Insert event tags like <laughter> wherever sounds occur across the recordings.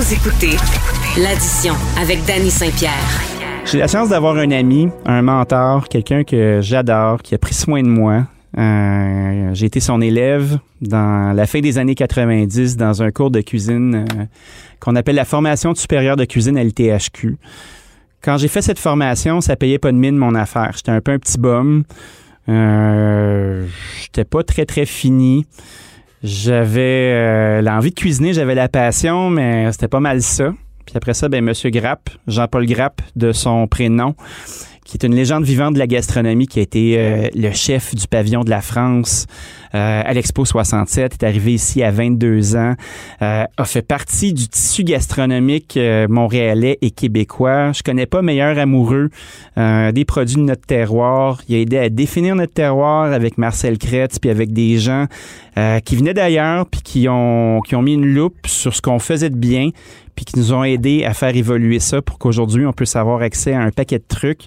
Vous écoutez l'addition avec Danny Saint-Pierre. J'ai la chance d'avoir un ami, un mentor, quelqu'un que j'adore, qui a pris soin de moi. Euh, j'ai été son élève dans la fin des années 90 dans un cours de cuisine euh, qu'on appelle la formation supérieure de cuisine à l'ITHQ. Quand j'ai fait cette formation, ça payait pas de mine mon affaire. J'étais un peu un petit bum. Euh, j'étais pas très très fini. J'avais euh, l'envie de cuisiner, j'avais la passion, mais c'était pas mal ça. Puis après ça, ben Monsieur Grapp, Jean-Paul Grapp de son prénom, qui est une légende vivante de la gastronomie, qui a été euh, le chef du pavillon de la France euh, à l'Expo 67, est arrivé ici à 22 ans, euh, a fait partie du tissu gastronomique euh, montréalais et québécois. Je connais pas meilleur amoureux euh, des produits de notre terroir. Il a aidé à définir notre terroir avec Marcel Kretz, puis avec des gens euh, qui venaient d'ailleurs, puis qui ont, qui ont mis une loupe sur ce qu'on faisait de bien, puis qui nous ont aidés à faire évoluer ça pour qu'aujourd'hui, on puisse avoir accès à un paquet de trucs.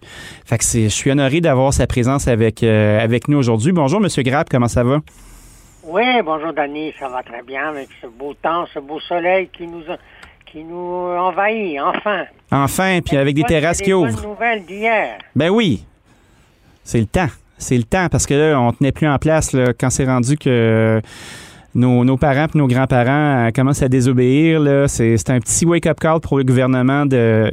Fait que c'est, je suis honoré d'avoir sa présence avec, euh, avec nous aujourd'hui. Bonjour, Monsieur Grapp, comment ça va? Oui, bonjour Danny, ça va très bien avec ce beau temps, ce beau soleil qui nous qui nous envahit, enfin. Enfin, puis avec des terrasses c'est qui ouvrent. bonnes nouvelles d'hier? Ben oui, c'est le temps. C'est le temps parce que là, on tenait plus en place là, quand c'est rendu que nos, nos parents et nos grands-parents euh, commencent à désobéir. Là, c'est, un petit wake-up call pour le gouvernement de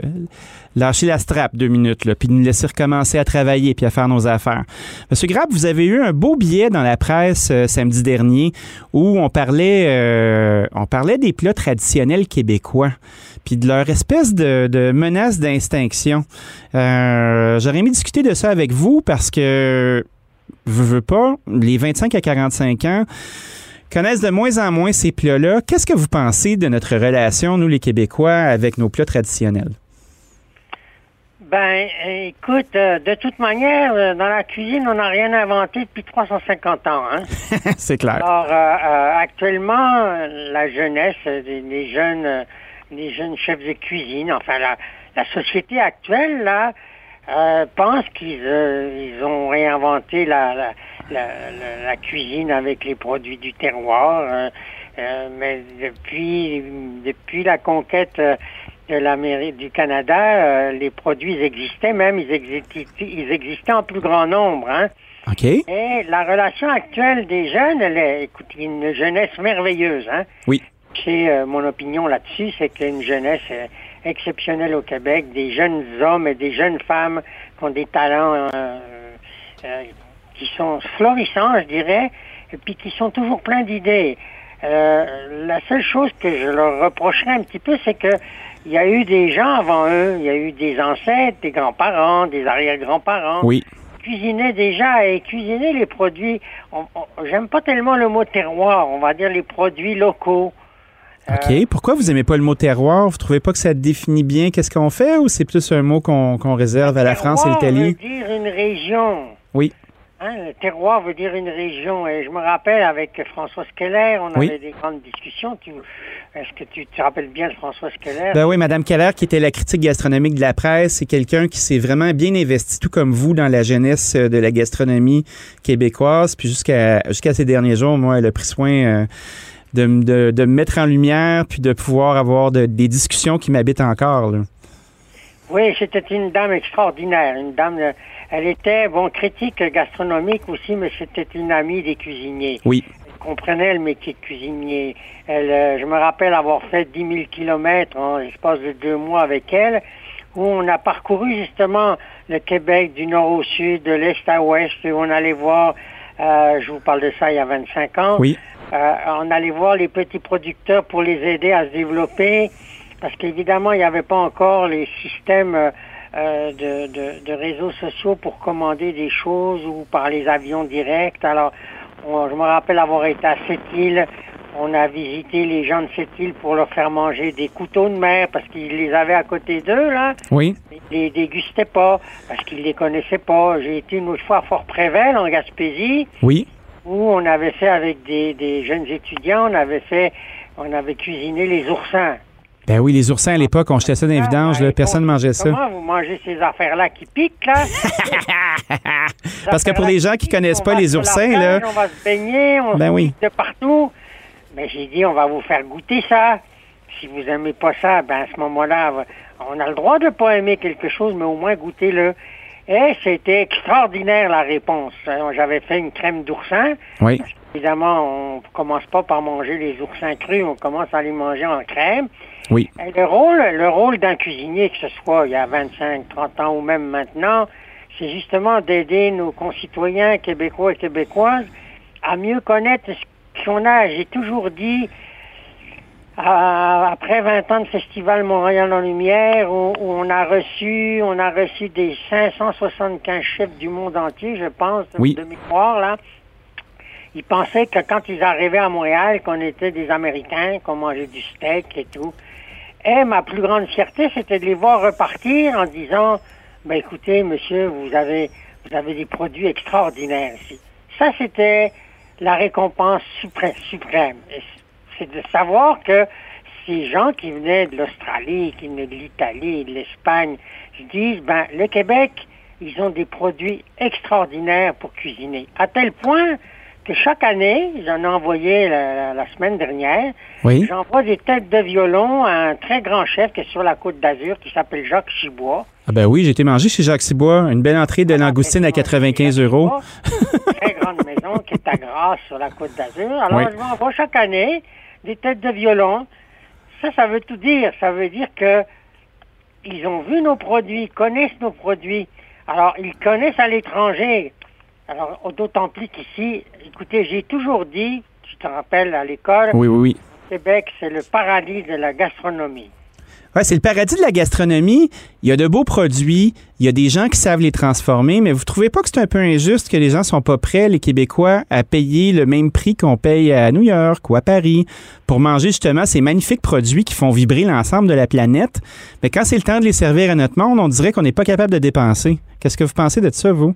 lâcher la strap deux minutes, là, puis nous laisser recommencer à travailler puis à faire nos affaires. Monsieur Grapp, vous avez eu un beau billet dans la presse euh, samedi dernier où on parlait, euh, on parlait des plats traditionnels québécois puis de leur espèce de, de menace d'extinction. Euh, J'aurais aimé discuter de ça avec vous parce que, veux, veux pas, les 25 à 45 ans connaissent de moins en moins ces plats-là. Qu'est-ce que vous pensez de notre relation, nous les Québécois, avec nos plats traditionnels? Ben, écoute, euh, de toute manière, euh, dans la cuisine, on n'a rien inventé depuis 350 ans. Hein? <laughs> C'est clair. Alors, euh, actuellement, la jeunesse, les, les jeunes, les jeunes chefs de cuisine, enfin, la, la société actuelle, là, pense qu'ils ils ont réinventé la, la, la, la- la cuisine avec les produits du terroir. euh, euh, mais depuis, depuis la conquête euh, de l'Amérique, du Canada, les produits existaient même, ils existaient, ils existaient en plus grand nombre. Hein? Et la relation actuelle des jeunes, elle est, écoute, une jeunesse merveilleuse. Hein? Oui. C'est euh, mon opinion là-dessus, c'est qu'il y a une jeunesse euh, exceptionnelle au Québec, des jeunes hommes et des jeunes femmes qui ont des talents euh, qui sont florissants, je dirais, et puis qui sont toujours pleins d'idées. Euh, la seule chose que je leur reprocherais un petit peu, c'est que il y a eu des gens avant eux, il y a eu des ancêtres, des grands-parents, des arrière-grands-parents Oui. cuisiner déjà et cuisiner les produits. J'aime pas tellement le mot terroir, on va dire les produits locaux. OK. Pourquoi vous aimez pas le mot terroir? Vous trouvez pas que ça définit bien qu'est-ce qu'on fait ou c'est plus un mot qu'on réserve à la France et l'Italie? veut dire une région. Oui. Hein, le terroir veut dire une région. Et je me rappelle avec François Skeller, on Oui. avait des grandes discussions. Est-ce que tu te rappelles bien de François Skeller? Ben oui, Madame Keller, qui était la critique gastronomique de la presse, c'est quelqu'un qui s'est vraiment bien investi, tout comme vous, dans la jeunesse euh, de la gastronomie québécoise. Puis jusqu'à jusqu'à ces derniers jours, moi, elle a pris soin euh, de, de, de me mettre en lumière, puis de pouvoir avoir de- des discussions qui m'habitent encore. là. Oui, c'était une dame extraordinaire. Une dame, euh, elle était, bon, critique gastronomique aussi, mais c'était une amie des cuisiniers. Oui. Elle comprenait le métier de cuisinier. Elle, euh, je me rappelle avoir fait 10 000 kilomètres en l'espace de deux mois avec elle, où on a parcouru justement le Québec du nord au sud, de l'est à ouest, et on allait voir, euh, je vous parle de ça il y a 25 ans, Oui. euh, on allait voir les petits producteurs pour les aider à se développer, parce qu'évidemment, il n'y avait pas encore les systèmes euh, euh, de, de- de réseaux sociaux pour commander des choses ou par les avions directs. Alors, on- je me rappelle avoir été à Sept-Îles. On a visité les gens de Sept-Îles pour leur faire manger des couteaux de mer parce qu'ils les avaient à côté d'eux, là. Oui. Ils les dégustaient pas parce qu'ils les connaissaient pas. J'ai été une autre fois à Fort-Prével, en Gaspésie Oui. où on avait fait avec des, des jeunes étudiants, on avait fait, on avait cuisiné les oursins. Ben oui, les oursins à l'époque, on jetait ça dans les vidanges, Ah, là, et personne ne mangeait ça. Comment vous mangez ces affaires-là qui piquent, là? <laughs> Parce que pour les gens qui connaissent pas les oursins, là, On va se baigner, on Ben se oui. de partout. Mais j'ai dit, on va vous faire goûter ça. Si vous aimez pas ça, ben à ce moment-là, on a le droit de pas aimer quelque chose, mais au moins goûtez-le. Et c'était extraordinaire la réponse. J'avais fait une crème d'oursin. Oui. Évidemment, on commence pas par manger les oursins crus, on commence à les manger en crème. Oui. Et le rôle, le rôle d'un cuisinier, que ce soit il y a 25, 30 ans ou même maintenant, c'est justement d'aider nos concitoyens québécois et québécoises à mieux connaître ce qu'on a. J'ai toujours dit, après 20 ans de Festival Montréal en Lumière, où, on a reçu, on a reçu des 575 chefs du monde entier, je pense, de mémoire, là. Ils pensaient que quand ils arrivaient à Montréal, qu'on était des Américains, qu'on mangeait du steak et tout. Et ma plus grande fierté, c'était de les voir repartir en disant, ben écoutez, monsieur, vous avez, vous avez des produits extraordinaires ici. Ça, c'était la récompense suprême. C'est de savoir que ces gens qui venaient de l'Australie, qui venaient de l'Italie, de l'Espagne, se disent, ben, le Québec, ils ont des produits extraordinaires pour cuisiner. À tel point que chaque année, j'en ai envoyé la, semaine dernière, oui. j'envoie des têtes de violon à un très grand chef qui est sur la côte d'Azur, qui s'appelle Jacques Chibois. Ah ben oui, j'ai été mangé chez Jacques Cibois, une belle entrée de langoustine à 95 euros. Une très grande maison qui est à Grasse sur la côte d'Azur. <laughs> Alors, je m'envoie chaque année des têtes de violon. Ça, ça veut tout dire. Ça veut dire que ils ont vu nos produits, connaissent nos produits. Alors, ils connaissent à l'étranger. Alors, d'autant plus qu'ici, écoutez, j'ai toujours dit, tu te rappelles à l'école, oui, oui, oui. Québec, c'est le paradis de la gastronomie. Ouais, c'est le paradis de la gastronomie. Il y a de beaux produits, il y a des gens qui savent les transformer, mais vous trouvez pas que c'est un peu injuste que les gens sont pas prêts, les Québécois, à payer le même prix qu'on paye à New York ou à Paris pour manger justement ces magnifiques produits qui font vibrer l'ensemble de la planète? Mais quand c'est le temps de les servir à notre monde, on dirait qu'on n'est pas capable de dépenser. Qu'est-ce que vous pensez de ça, vous?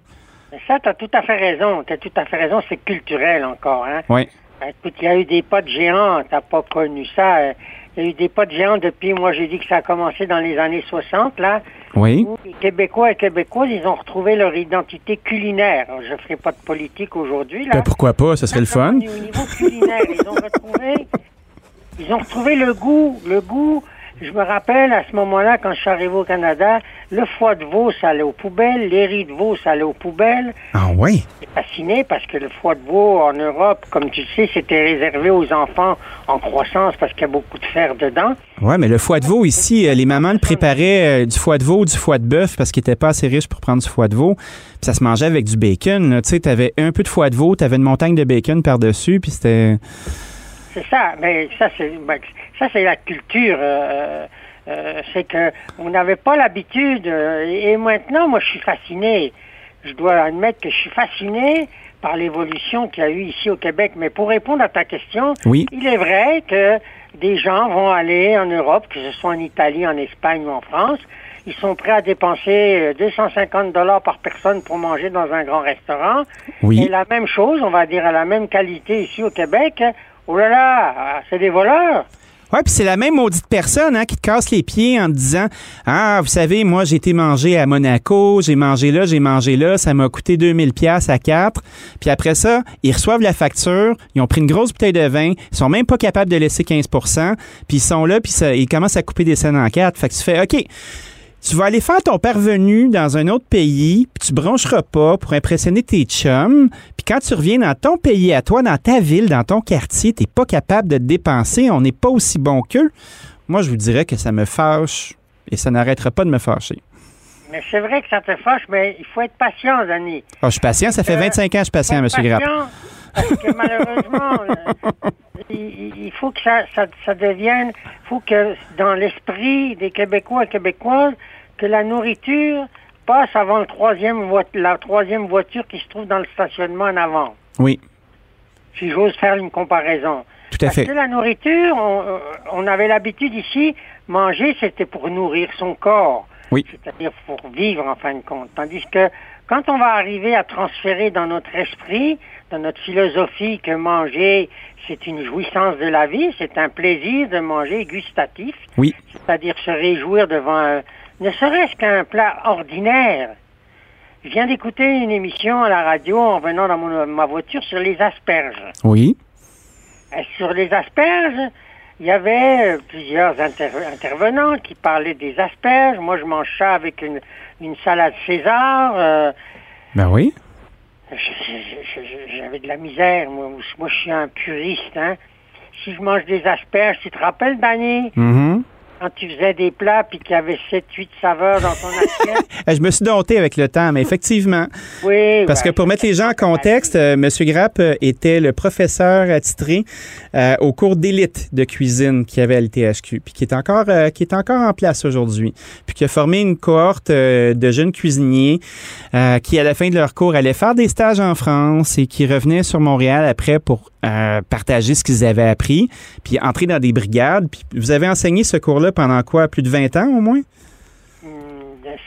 Ça, tu as tout à fait raison. Tu as tout à fait raison. C'est culturel encore. Hein? Oui. Écoute, il y a eu des potes géants. Tu pas connu ça. Il y a eu des potes géants depuis, moi j'ai dit que ça a commencé dans les années 60, là. Oui. les Québécois et Québécoises, ils ont retrouvé leur identité culinaire. je ne ferai pas de politique aujourd'hui, là. Ben, pourquoi pas? Ce serait le fun. Au niveau culinaire, ils ont retrouvé, ils ont retrouvé le goût, le goût je me rappelle à ce moment-là, quand je suis arrivé au Canada, le foie de veau, ça allait aux poubelles, les riz de veau, ça allait aux poubelles. Ah oui? J'étais fasciné parce que le foie de veau en Europe, comme tu sais, c'était réservé aux enfants en croissance parce qu'il y a beaucoup de fer dedans. Oui, mais le foie de veau ici, euh, les mamans le préparaient euh, du foie de veau, du foie de bœuf parce qu'il n'était pas assez riche pour prendre du foie de veau. Puis ça se mangeait avec du bacon. Tu sais, tu avais un peu de foie de veau, tu avais une montagne de bacon par-dessus, puis c'était... C'est ça, mais ça c'est ben, ça c'est la culture. Euh, euh, c'est que on n'avait pas l'habitude. Euh, et maintenant, moi, je suis fasciné. Je dois admettre que je suis fasciné par l'évolution qu'il y a eu ici au Québec. Mais pour répondre à ta question, oui. il est vrai que des gens vont aller en Europe, que ce soit en Italie, en Espagne ou en France, ils sont prêts à dépenser 250 dollars par personne pour manger dans un grand restaurant. Oui. Et la même chose, on va dire à la même qualité ici au Québec, Oh là là, c'est des voleurs. Oui, puis c'est la même maudite personne hein, qui te casse les pieds en te disant Ah, vous savez, moi, j'ai été mangé à Monaco, j'ai mangé là, j'ai mangé là, ça m'a coûté 2000 pièces à quatre. Puis après ça, ils reçoivent la facture, ils ont pris une grosse bouteille de vin, ils sont même pas capables de laisser 15% puis ils sont là, puis ils commencent à couper des scènes en quatre. Fait que tu fais OK tu vas aller faire ton parvenu dans un autre pays, puis tu broncheras pas pour impressionner tes chums, puis quand tu reviens dans ton pays à toi, dans ta ville, dans ton quartier, t'es pas capable de dépenser, on n'est pas aussi bon qu'eux. Moi, je vous dirais que ça me fâche et ça n'arrêtera pas de me fâcher. Mais c'est vrai que ça te fâche, mais il faut être patient, Denis. Ah, je suis patient, ça fait 25 euh, ans que je suis patient, M. Grapp. Parce que malheureusement, <laughs> euh, il, faut que ça, ça, devienne, il faut que dans l'esprit des Québécois et Québécoises, que la nourriture passe avant le troisième la troisième voiture qui se trouve dans le stationnement en avant. Oui. Si j'ose faire une comparaison. Tout à Parce fait. que la nourriture, on, on avait l'habitude ici, manger, c'était pour nourrir son corps. Oui. C'est-à-dire pour vivre en fin de compte. Tandis que quand on va arriver à transférer dans notre esprit, dans notre philosophie que manger, c'est une jouissance de la vie, c'est un plaisir de manger gustatif. Oui. C'est-à-dire se réjouir devant ne serait-ce qu'un plat ordinaire. Je viens d'écouter une émission à la radio en venant dans ma voiture sur les asperges. Oui. sur les asperges, il y avait plusieurs intervenants qui parlaient des asperges. Moi, je mange ça avec une, une salade César. ben oui. J'avais de la misère. Moi, moi, je suis un puriste. Hein. Si je mange des asperges, tu te rappelles, Danny? Mm-hmm quand tu faisais des plats puis qu'il y avait 7-8 saveurs dans ton assiette. <laughs> je me suis dompté avec le temps, mais effectivement. Oui. Parce que pour mettre les gens en contexte, euh, M. Grapp euh, était le professeur attitré euh, au cours d'élite de cuisine qu'il y avait à l'ITHQ, puis qui est encore, qui est encore en place aujourd'hui, puis qui a formé une cohorte de jeunes cuisiniers qui, à la fin de leur cours, allaient faire des stages en France et qui revenaient sur Montréal après pour partager ce qu'ils avaient appris, puis entrer dans des brigades. Puis vous avez enseigné ce cours-là pendant quoi? Plus de 20 ans au moins?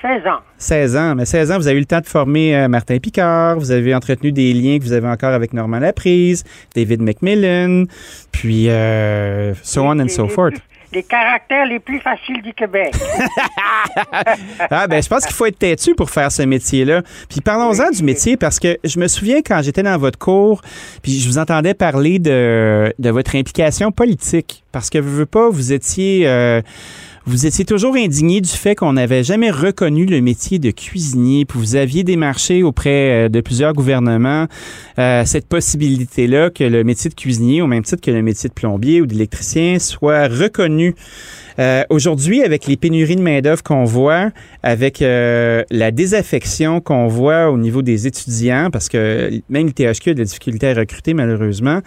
16 hmm, ans. 16 ans. Mais 16 ans, vous avez eu le temps de former euh, Martin Picard, vous avez entretenu des liens que vous avez encore avec Norman Laprise, David McMillan, puis euh, so on and so forth les caractères les plus faciles du Québec. <laughs> ah ben je pense qu'il faut être têtu pour faire ce métier-là. Puis parlons-en du métier parce que je me souviens quand j'étais dans votre cours, puis je vous entendais parler de, de votre implication politique parce que vous veux pas, vous étiez euh, vous étiez toujours indigné du fait qu'on n'avait jamais reconnu le métier de cuisinier, puis vous aviez démarché auprès euh, de plusieurs gouvernements euh, cette possibilité-là que le métier de cuisinier, au même titre que le métier de plombier ou d'électricien, soit reconnu euh, aujourd'hui, avec les pénuries de main-d'œuvre qu'on voit, avec euh, la désaffection qu'on voit au niveau des étudiants, parce que même le THQ a des difficultés à recruter, malheureusement,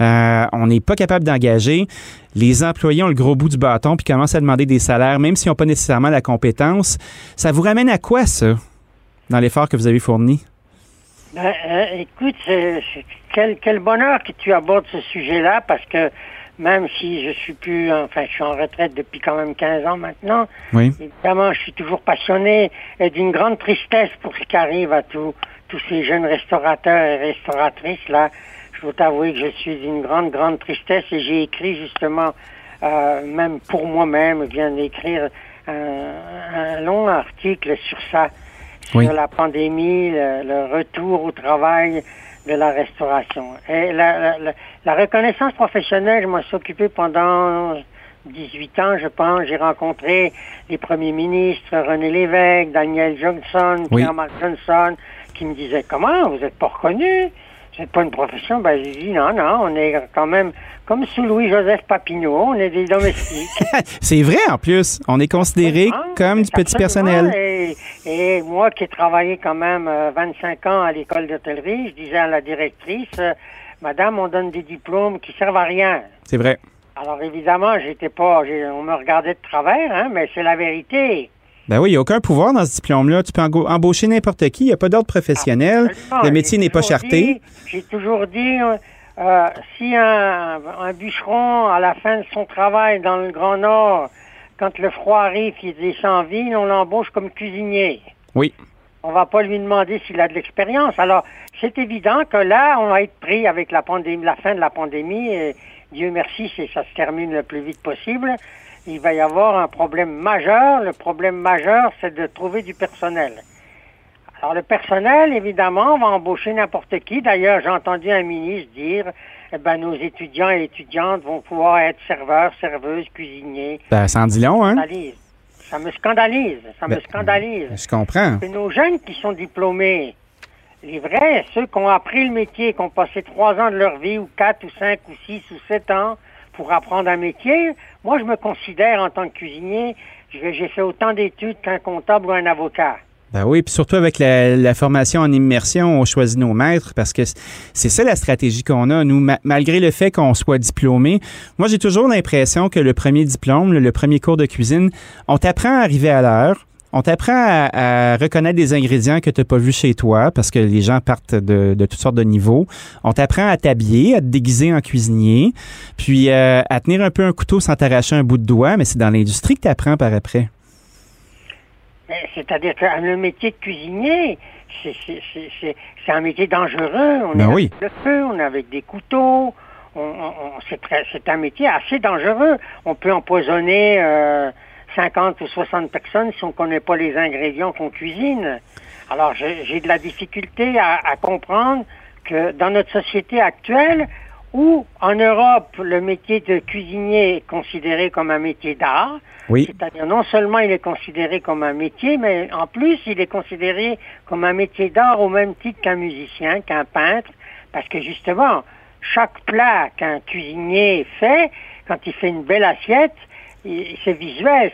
euh, on n'est pas capable d'engager. Les employés ont le gros bout du bâton puis commencent à demander des salaires, même s'ils n'ont pas nécessairement la compétence. Ça vous ramène à quoi, ça, dans l'effort que vous avez fourni? Ben, écoute, quel, quel bonheur que tu abordes ce sujet-là, parce que même si je suis plus, enfin, je suis en retraite depuis quand même 15 ans maintenant. Oui. Évidemment, je suis toujours passionné et d'une grande tristesse pour ce qui arrive à tous tous ces jeunes restaurateurs et restauratrices là. Je dois t'avouer que je suis d'une grande, grande tristesse et j'ai écrit justement, euh, même pour moi-même, je viens d'écrire un, long article sur ça, sur la pandémie, le, retour au travail de la restauration. Et la, la, la reconnaissance professionnelle, je m'en suis occupé pendant 18 ans, je pense. J'ai rencontré les premiers ministres, René Lévesque, Daniel Johnson, Pierre-Marc Johnson, qui me disaient, comment, vous n'êtes pas reconnu? C'est pas une profession. Ben, j'ai dit, non, non, on est quand même comme sous Louis-Joseph Papineau, on est des domestiques. <laughs> c'est vrai, en plus. On est considéré comme du petit personnel. Et, moi qui ai travaillé quand même 25 euh, ans à l'école d'hôtellerie, je disais à la directrice, euh, Madame, on donne des diplômes qui servent à rien. C'est vrai. Alors évidemment, j'étais pas, on me regardait de travers, hein, mais c'est la vérité. Ben oui, il n'y a aucun pouvoir dans ce diplôme-là. Tu peux embaucher n'importe qui, il n'y a pas d'ordre professionnel, le métier n'est pas charté. J'ai toujours dit, euh, euh, si un, bûcheron, à la fin de son travail dans le Grand Nord, quand le froid arrive, il descend en ville, on l'embauche comme cuisinier. Oui. On va pas lui demander s'il a de l'expérience. Alors, c'est évident que là, on va être pris avec la pandémie, la fin de la pandémie. Et Dieu merci, ça se termine le plus vite possible. Il va y avoir un problème majeur. Le problème majeur, c'est de trouver du personnel. Alors le personnel, évidemment, va embaucher n'importe qui. D'ailleurs, j'ai entendu un ministre dire, eh ben, nos étudiants et étudiantes vont pouvoir être serveurs, serveuses, cuisiniers. Ben, ça en dit long, hein? Ça me scandalise. Ça me ben, scandalise. Je comprends. C'est nos jeunes qui sont diplômés. Les vrais, ceux qui ont appris le métier, qui ont passé trois ans de leur vie, ou quatre, ou cinq, ou six, ou sept ans pour apprendre un métier. Moi, je me considère en tant que cuisinier, j'ai fait autant d'études qu'un comptable ou un avocat. Ben oui, puis surtout avec la, formation en immersion, on choisit nos maîtres parce que c'est ça la stratégie qu'on a, nous, malgré le fait qu'on soit diplômé. Moi, j'ai toujours l'impression que le premier diplôme, le, premier cours de cuisine, on t'apprend à arriver à l'heure. On t'apprend à, reconnaître des ingrédients que tu n'as pas vus chez toi parce que les gens partent de, toutes sortes de niveaux. On t'apprend à t'habiller, à te déguiser en cuisinier, puis euh, à tenir un peu un couteau sans t'arracher un bout de doigt, mais c'est dans l'industrie que tu apprends par après. Eh, c'est-à-dire que le métier de cuisinier, c'est un métier dangereux. On ben est oui. avec le feu, on est avec des couteaux. c'est un métier assez dangereux. On peut empoisonner 50 euh, ou 60 personnes si on ne connaît pas les ingrédients qu'on cuisine. Alors j'ai de la difficulté à, comprendre que dans notre société actuelle, où en Europe, le métier de cuisinier est considéré comme un métier d'art. Oui. C'est-à-dire non seulement il est considéré comme un métier, mais en plus il est considéré comme un métier d'art au même titre qu'un musicien, qu'un peintre, parce que justement, chaque plat qu'un cuisinier fait, quand il fait une belle assiette, c'est visuel,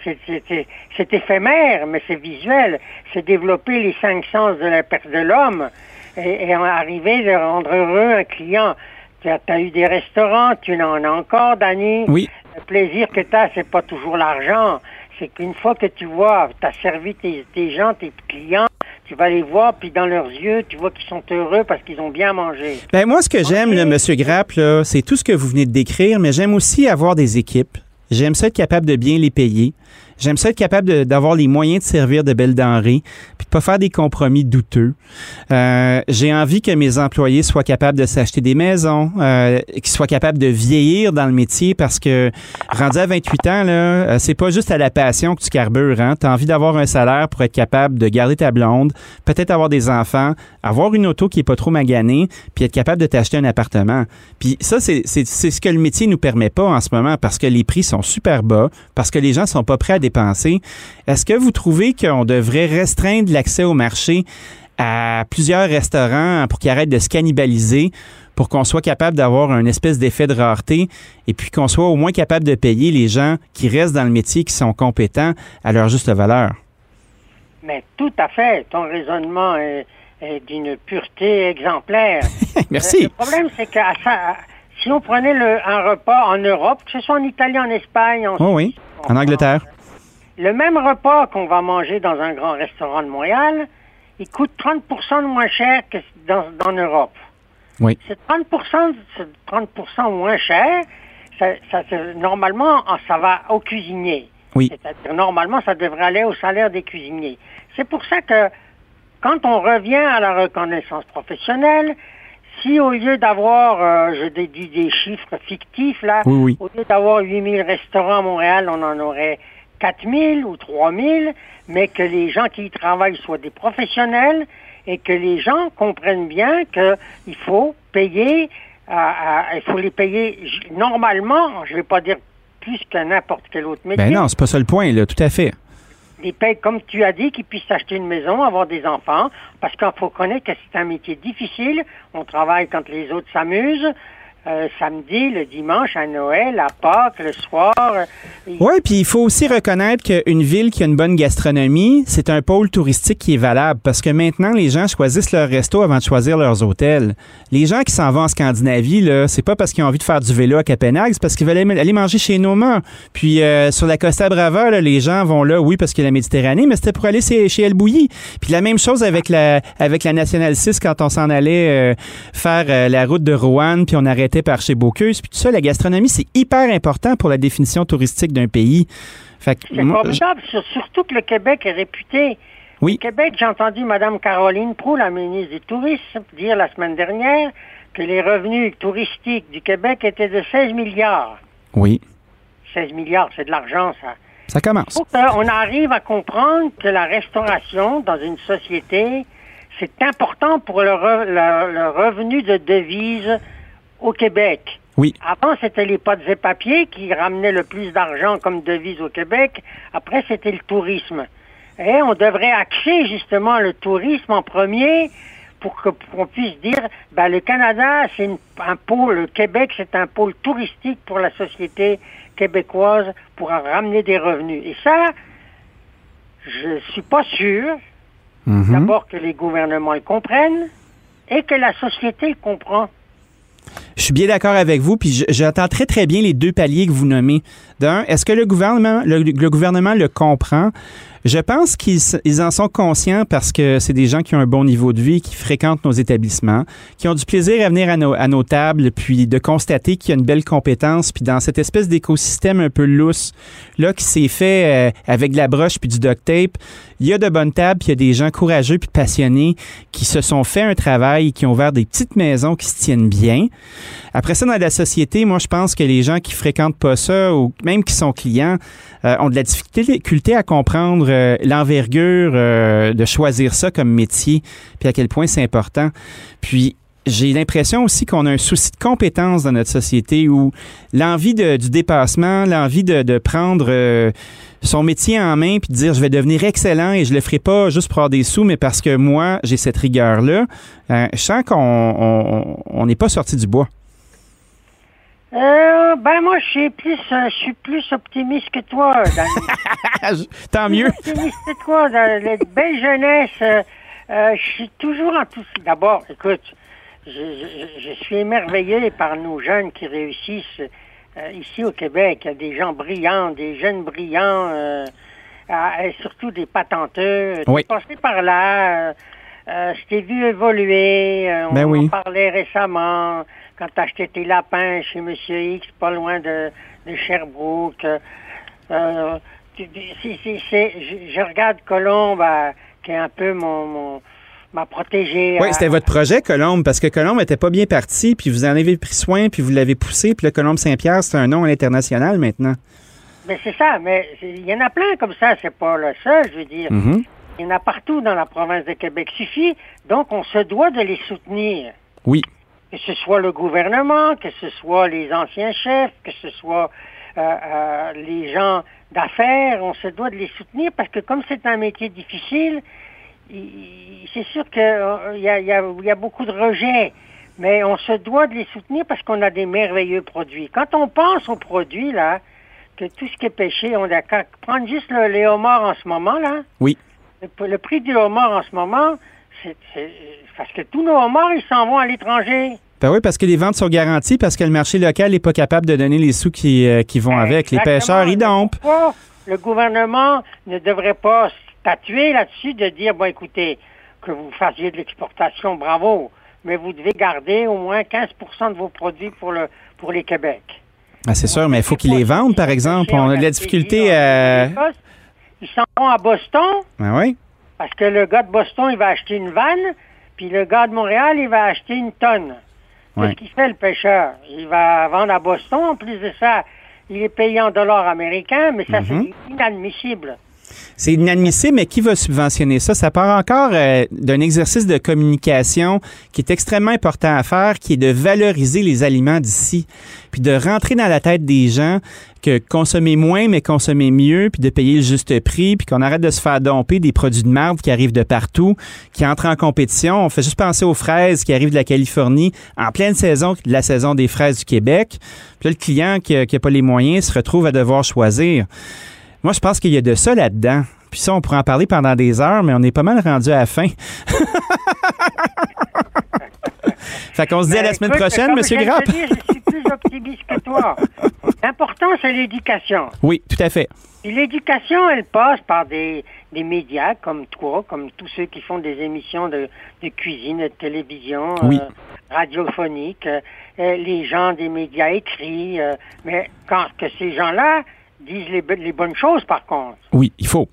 c'est éphémère, mais c'est visuel. C'est développer les cinq sens de la de l'homme et, et arriver à rendre heureux un client. Tu as, eu des restaurants, tu en as encore, Danny. Oui. Le plaisir que tu as, c'est pas toujours l'argent. C'est qu'une fois que tu vois, tu as servi tes, tes gens, tes clients, tu vas les voir, puis dans leurs yeux, tu vois qu'ils sont heureux parce qu'ils ont bien mangé. Ben moi, ce que j'aime, M. Grapp, c'est tout ce que vous venez de décrire, mais j'aime aussi avoir des équipes. J'aime ça être capable de bien les payer. J'aime ça être capable d'avoir les moyens de servir de belles denrées, puis de pas faire des compromis douteux. Euh, j'ai envie que mes employés soient capables de s'acheter des maisons, euh, qu'ils soient capables de vieillir dans le métier parce que rendu à 28 ans, là, euh, c'est pas juste à la passion que tu carbures. Hein? Tu as envie d'avoir un salaire pour être capable de garder ta blonde, peut-être avoir des enfants, avoir une auto qui est pas trop maganée, puis être capable de t'acheter un appartement. Puis ça, c'est ce que le métier nous permet pas en ce moment parce que les prix sont super bas, parce que les gens sont pas prêts à dépenser. Est-ce que vous trouvez qu'on devrait restreindre l'accès au marché à plusieurs restaurants pour qu'ils arrêtent de se cannibaliser pour qu'on soit capable d'avoir un espèce d'effet de rareté et puis qu'on soit au moins capable de payer les gens qui restent dans le métier, qui sont compétents à leur juste valeur? Mais tout à fait. Ton raisonnement est, d'une pureté exemplaire. <laughs> Merci. Le problème, c'est que si on prenait un repas en Europe, que ce soit en Italie, en Espagne, en, oh oui, en Angleterre, le même repas qu'on va manger dans un grand restaurant de Montréal, il coûte 30 de moins cher que dans, dans Europe. Oui. C'est 30 30 moins cher. Ça, ça, normalement, ça va au cuisinier. Oui. C'est-à-dire, normalement, ça devrait aller au salaire des cuisiniers. C'est pour ça que, quand on revient à la reconnaissance professionnelle, si au lieu d'avoir, euh, je dis des chiffres fictifs, là, au lieu d'avoir 8000 restaurants à Montréal, on en aurait 4000 ou 3000, mais que les gens qui y travaillent soient des professionnels et que les gens comprennent bien qu'il faut payer, il faut les payer normalement, je ne vais pas dire plus que n'importe quel autre métier. Ben non, c'est pas ça le point, là, tout à fait. Ils payent, comme tu as dit, qu'ils puissent acheter une maison, avoir des enfants, parce qu'il faut connaître que c'est un métier difficile. On travaille quand les autres s'amusent. Euh, samedi, le dimanche, à Noël, à Pâques, le soir. Euh, oui, puis il faut aussi reconnaître qu'une ville qui a une bonne gastronomie, c'est un pôle touristique qui est valable parce que maintenant, les gens choisissent leur resto avant de choisir leurs hôtels. Les gens qui s'en vont en Scandinavie, là, c'est pas parce qu'ils ont envie de faire du vélo à Copenhague, c'est parce qu'ils veulent aller manger chez Noma. Puis euh, sur la Costa Brava, les gens vont là, oui, parce qu'il y la Méditerranée, mais c'était pour aller chez, El Bouilly. Puis la même chose avec la, avec la Nationale 6 quand on s'en allait faire la route de Rouen, puis on arrêtait par chez Bocuse. Puis tout ça, la gastronomie, c'est hyper important pour la définition touristique d'un pays. C'est formidable, surtout que le Québec est réputé. Oui. Au Québec, j'ai entendu Mme Caroline Proux, la ministre du Tourisme, dire la semaine dernière que les revenus touristiques du Québec étaient de 16 milliards. Oui. 16 milliards, c'est de l'argent, ça. Ça commence. on arrive à comprendre que la restauration dans une société, c'est important pour le, le revenu de devise au Québec. Oui. Avant, c'était les potes et papiers qui ramenaient le plus d'argent comme devise au Québec. Après, c'était le tourisme. Et on devrait axer justement le tourisme en premier pour qu'on puisse dire, ben, le Canada, c'est un pôle, le Québec, c'est un pôle touristique pour la société québécoise pour ramener des revenus. Et ça, je suis pas sûr, mm-hmm. d'abord que les gouvernements le comprennent et que la société le comprend. Je suis bien d'accord avec vous, puis j'entends très, très bien les deux paliers que vous nommez. D'un, est-ce que le gouvernement, le, gouvernement le comprend? Je pense qu'ils en sont conscients parce que c'est des gens qui ont un bon niveau de vie, qui fréquentent nos établissements, qui ont du plaisir à venir à nos, tables, puis de constater qu'il y a une belle compétence, puis dans cette espèce d'écosystème un peu lousse, là, qui s'est fait euh, avec de la broche puis du duct tape, il y a de bonnes tables, puis il y a des gens courageux puis passionnés qui se sont fait un travail, qui ont ouvert des petites maisons qui se tiennent bien. Après ça, dans la société, moi, je pense que les gens qui fréquentent pas ça, ou même qui sont clients, ont de la difficulté à comprendre euh, l'envergure euh, de choisir ça comme métier, puis à quel point c'est important. Puis j'ai l'impression aussi qu'on a un souci de compétence dans notre société où l'envie du dépassement, l'envie de, prendre euh, son métier en main puis de dire je vais devenir excellent et je le ferai pas juste pour avoir des sous, mais parce que moi, j'ai cette rigueur-là, euh, je sens qu'on n'est pas sorti du bois. Euh, ben moi, je suis plus, je suis plus optimiste que toi. <laughs> Tant mieux. Plus optimiste que toi. Dans la belle jeunesse, je suis toujours en tout. D'abord, écoute, je, suis émerveillé par nos jeunes qui réussissent euh, ici au Québec. Il y a des gens brillants, des jeunes brillants, euh, et surtout des patenteux. Oui. passé par là. Euh, je t'ai vu évoluer. on ben en parlait récemment quand tu acheté tes lapins chez Monsieur X, pas loin de, de Sherbrooke. je, je, regarde Colombe, qui est un peu mon m'a protégé. Oui, c'était votre projet, Colombe, parce que Colombe n'était pas bien parti, puis vous en avez pris soin, puis vous l'avez poussé, puis le Colombe Saint-Pierre, c'est un nom à l'international maintenant. Mais c'est ça, mais il y en a plein comme ça, c'est pas le seul, je veux dire. Mm-hmm. Il y en a partout dans la province de Québec. Suffit, donc on se doit de les soutenir. Oui. Que ce soit le gouvernement, que ce soit les anciens chefs, que ce soit euh, euh, les gens d'affaires, on se doit de les soutenir parce que comme c'est un métier difficile, c'est sûr qu'il euh, y, a, y, a, beaucoup de rejets, mais on se doit de les soutenir parce qu'on a des merveilleux produits. Quand on pense aux produits, là, que tout ce qui est pêché, on a qu'à prendre juste le, les homards en ce moment, là. Oui. Le, prix du homard en ce moment, c'est parce que tous nos homards, ils s'en vont à l'étranger. Ben oui, parce que les ventes sont garanties, parce que le marché local n'est pas capable de donner les sous qui, euh, qui vont avec. Les pêcheurs, ils dompent. Le gouvernement ne devrait pas statuer là-dessus de dire, bon, écoutez, que vous fassiez de l'exportation, bravo, mais vous devez garder au moins 15 de vos produits pour, le, pour les Québec. Ah, c'est sûr, mais il faut qu'ils les vendent, par exemple. On a de la difficulté à... Ils s'en vont à Boston. Ah oui? Parce que le gars de Boston, il va acheter une vanne, puis le gars de Montréal, il va acheter une tonne. Qu'est-ce qu'il fait, le pêcheur? Il va vendre à Boston. En plus de ça, il est payé en dollars américains, mais ça, c'est inadmissible. C'est inadmissible, mais qui va subventionner ça? Ça part encore euh, d'un exercice de communication qui est extrêmement important à faire, qui est de valoriser les aliments d'ici, puis de rentrer dans la tête des gens que consommer moins, mais consommer mieux, puis de payer le juste prix, puis qu'on arrête de se faire domper des produits de marde qui arrivent de partout, qui entrent en compétition. On fait juste penser aux fraises qui arrivent de la Californie en pleine saison, la saison des fraises du Québec. Puis là, le client qui n'a pas les moyens se retrouve à devoir choisir. Moi, je pense qu'il y a de ça là-dedans. Puis ça, on pourrait en parler pendant des heures, mais on est pas mal rendu à la fin. <laughs> fait qu'on se dit à la semaine prochaine, M. Grapp. je suis plus optimiste que toi. L'important, c'est l'éducation. Oui, tout à fait. l'éducation, elle passe par des, médias comme toi, comme tous ceux qui font des émissions de, cuisine, de télévision, oui. euh, radiophonique, euh, les gens des médias écrits. Euh, mais quand que ces gens-là disent les, bonnes choses, par contre. Oui, il faut.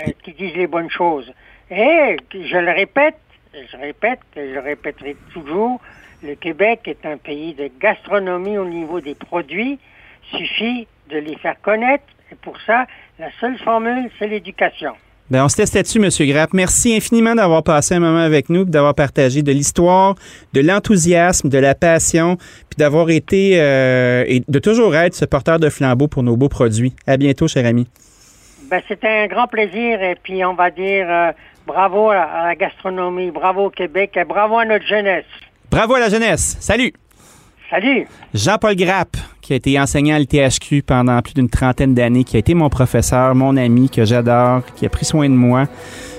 Euh, qui disent les bonnes choses. Et je le répète, je répète, et je le répéterai toujours, le Québec est un pays de gastronomie au niveau des produits. Suffit de les faire connaître. Et pour ça, la seule formule, c'est l'éducation. Bien, on se teste là-dessus, M. Grapp. Merci infiniment d'avoir passé un moment avec nous, d'avoir partagé de l'histoire, de l'enthousiasme, de la passion, puis d'avoir été euh, et de toujours être ce porteur de flambeau pour nos beaux produits. À bientôt, cher ami. Ben, c'était un grand plaisir et puis on va dire euh, bravo à la gastronomie, bravo au Québec et bravo à notre jeunesse. Bravo à la jeunesse. Salut. Salut. Jean-Paul Grapp, qui a été enseignant à l'ITHQ pendant plus d'une trentaine d'années, qui a été mon professeur, mon ami, que j'adore, qui a pris soin de moi,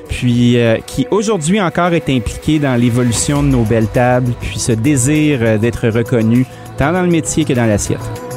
puis euh, qui aujourd'hui encore est impliqué dans l'évolution de nos belles tables, puis ce désir euh, d'être reconnu, tant dans le métier que dans l'assiette.